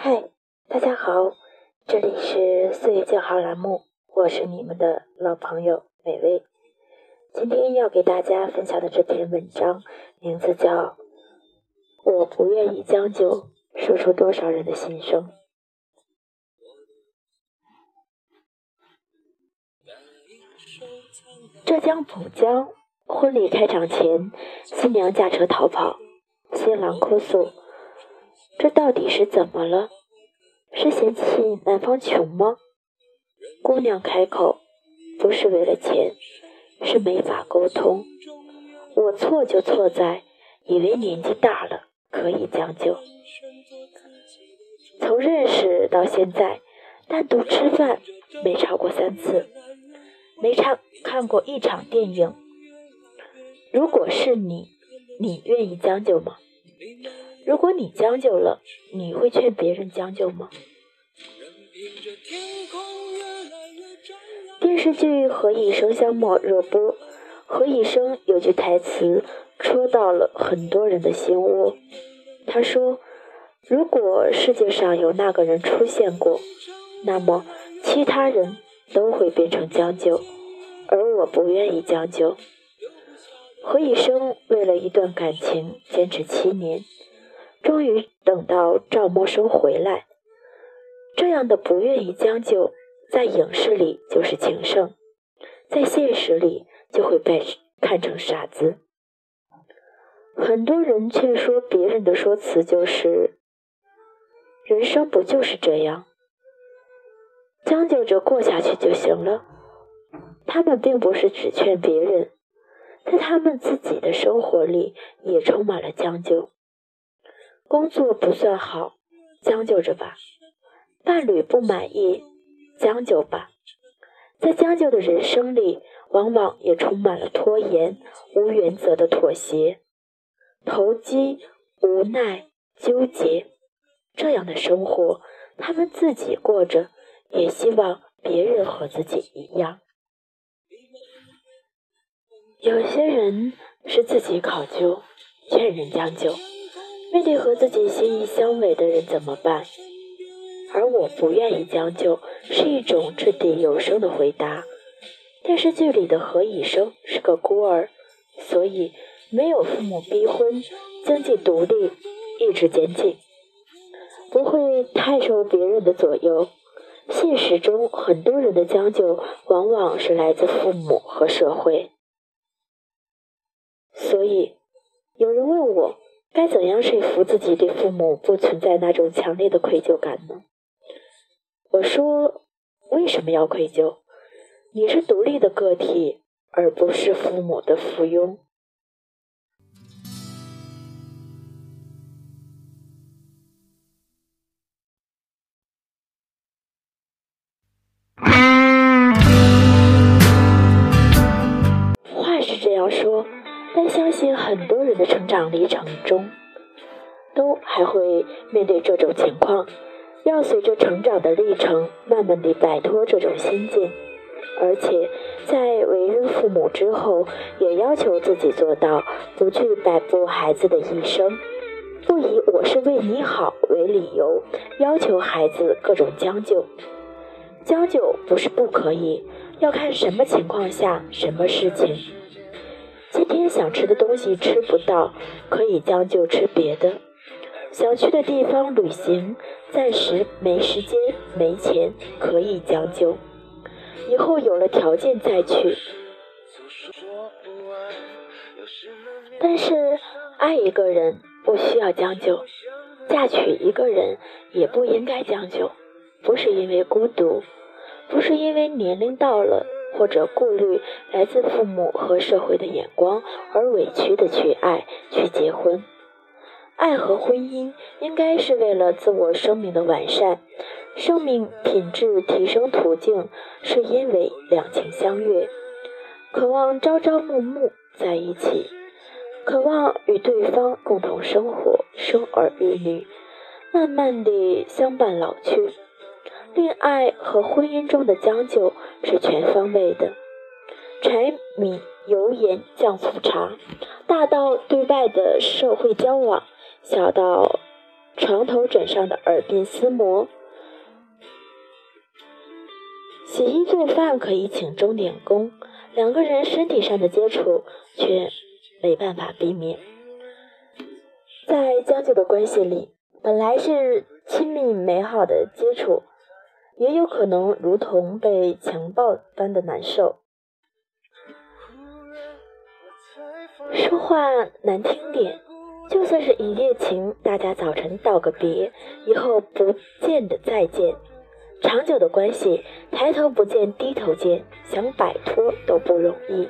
嗨，大家好，这里是岁月静好栏目，我是你们的老朋友美薇。今天要给大家分享的这篇文章，名字叫《我不愿意将就》，说出多少人的心声。浙江浦江婚礼开场前，新娘驾车逃跑，新郎哭诉：“这到底是怎么了？是嫌弃男方穷吗？”姑娘开口：“不是为了钱，是没法沟通。我错就错在以为年纪大了可以将就。从认识到现在，单独吃饭没超过三次。”没看看过一场电影。如果是你，你愿意将就吗？如果你将就了，你会劝别人将就吗？电视剧《何以笙箫默》热播，何以笙有句台词戳到了很多人的心窝。他说：“如果世界上有那个人出现过，那么其他人……”都会变成将就，而我不愿意将就。何以笙为了一段感情坚持七年，终于等到赵默笙回来。这样的不愿意将就，在影视里就是情圣，在现实里就会被看成傻子。很多人劝说别人的说辞就是：“人生不就是这样？”将就着过下去就行了。他们并不是只劝别人，在他们自己的生活里也充满了将就。工作不算好，将就着吧；伴侣不满意，将就吧。在将就的人生里，往往也充满了拖延、无原则的妥协、投机、无奈、纠结。这样的生活，他们自己过着。也希望别人和自己一样。有些人是自己考究，劝人将就。面对和自己心意相违的人怎么办？而我不愿意将就，是一种掷地有声的回答。电视剧里的何以笙是个孤儿，所以没有父母逼婚，经济独立，意志坚定，不会太受别人的左右。现实中，很多人的将就往往是来自父母和社会。所以，有人问我，该怎样说服自己对父母不存在那种强烈的愧疚感呢？我说：为什么要愧疚？你是独立的个体，而不是父母的附庸。话是这样说，但相信很多人的成长历程中，都还会面对这种情况，要随着成长的历程，慢慢地摆脱这种心境，而且在为人父母之后，也要求自己做到不去摆布孩子的一生，不以我是为你好为理由，要求孩子各种将就。将就不是不可以，要看什么情况下，什么事情。今天想吃的东西吃不到，可以将就吃别的；想去的地方旅行，暂时没时间、没钱，可以将就；以后有了条件再去。但是爱一个人不需要将就，嫁娶一个人也不应该将就，不是因为孤独，不是因为年龄到了。或者顾虑来自父母和社会的眼光而委屈的去爱、去结婚，爱和婚姻应该是为了自我生命的完善，生命品质提升途径是因为两情相悦，渴望朝朝暮暮在一起，渴望与对方共同生活、生儿育女，慢慢地相伴老去。恋爱和婚姻中的将就是全方位的，柴米油盐酱醋茶，大到对外的社会交往，小到床头枕上的耳鬓厮磨。洗衣做饭可以请钟点工，两个人身体上的接触却没办法避免。在将就的关系里，本来是亲密美好的接触，也有可能如同被强暴般的难受。说话难听点，就算是一夜情，大家早晨道个别，以后不见的再见。长久的关系，抬头不见低头见，想摆脱都不容易。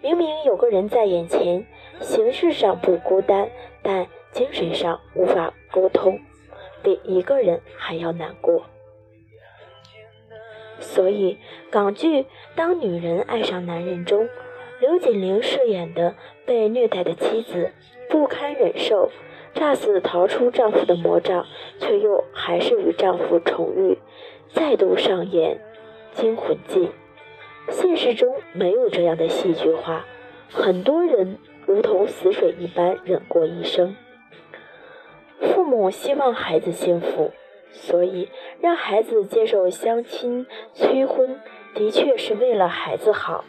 明明有个人在眼前，形式上不孤单，但精神上无法沟通，比一个人还要难过。所以，港剧《当女人爱上男人》中，刘锦玲饰演的被虐待的妻子，不堪忍受。炸死逃出丈夫的魔杖，却又还是与丈夫重遇，再度上演惊魂记。现实中没有这样的戏剧化，很多人如同死水一般忍过一生。父母希望孩子幸福，所以让孩子接受相亲催婚，的确是为了孩子好。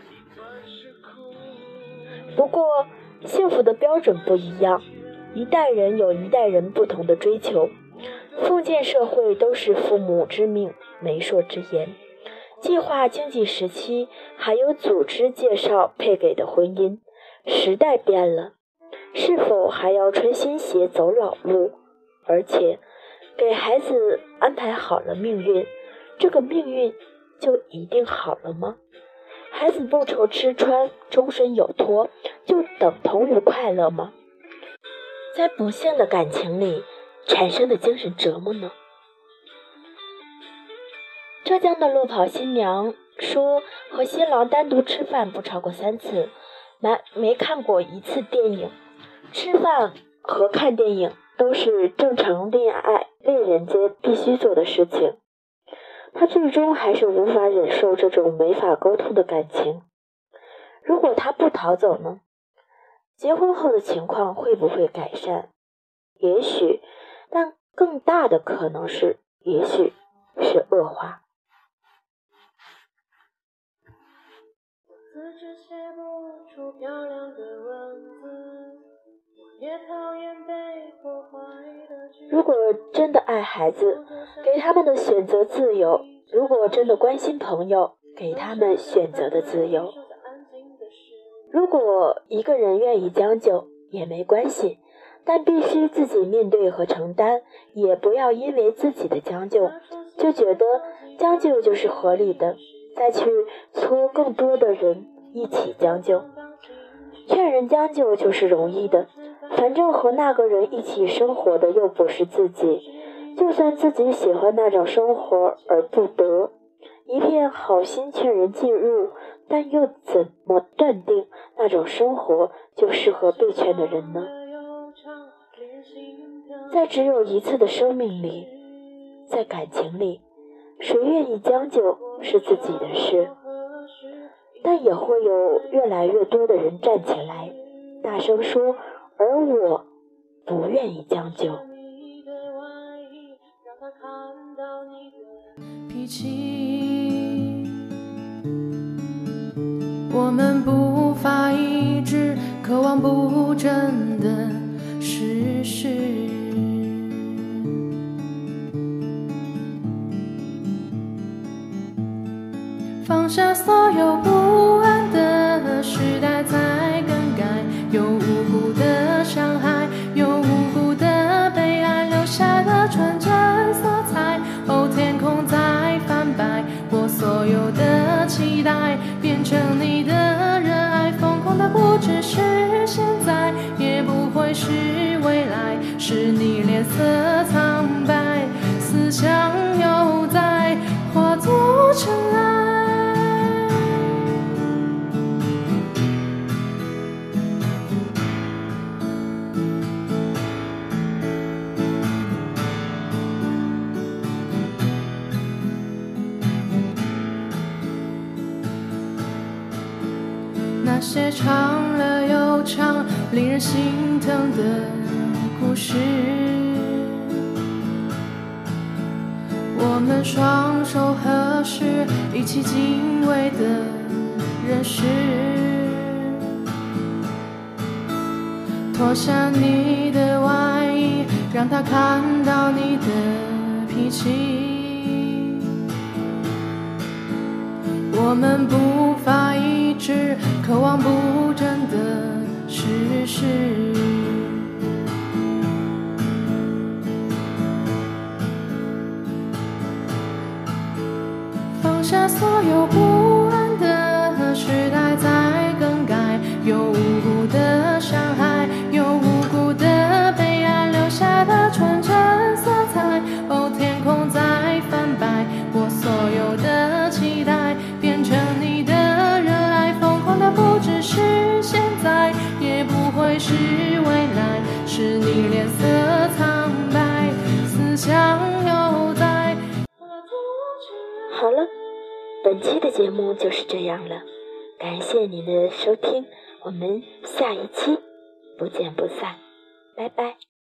不过，幸福的标准不一样。一代人有一代人不同的追求，封建社会都是父母之命、媒妁之言。计划经济时期还有组织介绍配给的婚姻。时代变了，是否还要穿新鞋走老路？而且，给孩子安排好了命运，这个命运就一定好了吗？孩子不愁吃穿，终身有托，就等同于快乐吗？在不幸的感情里产生的精神折磨呢？浙江的路跑新娘说，和新郎单独吃饭不超过三次，没没看过一次电影。吃饭和看电影都是正常恋爱恋人间必须做的事情。他最终还是无法忍受这种没法沟通的感情。如果他不逃走呢？结婚后的情况会不会改善？也许，但更大的可能是，也许是恶化。如果真的爱孩子，给他们的选择自由；如果真的关心朋友，给他们选择的自由。如果一个人愿意将就也没关系，但必须自己面对和承担，也不要因为自己的将就就觉得将就就是合理的，再去撮更多的人一起将就。劝人将就就是容易的，反正和那个人一起生活的又不是自己，就算自己喜欢那种生活而不得。一片好心劝人进入，但又怎么断定那种生活就适合被劝的人呢？在只有一次的生命里，在感情里，谁愿意将就是自己的事，但也会有越来越多的人站起来，大声说：“而我不愿意将就。”脾气，我们无法抑制渴望不真的事实。放下所有不是你脸色苍白，思想又在化作尘埃。那些长了又长，令人心疼的故事。我们双手合十，一起敬畏的人世。脱下你的外衣，让他看到你的脾气。我们步伐一致，渴望不争的事实。下所有不安的时代在更改，有无辜的伤害，有无辜的悲哀，留下的纯真色彩。哦，天空在泛白，我所有的期待变成你的热爱，疯狂的不只是现在，也不会是期的节目就是这样了，感谢您的收听，我们下一期不见不散，拜拜。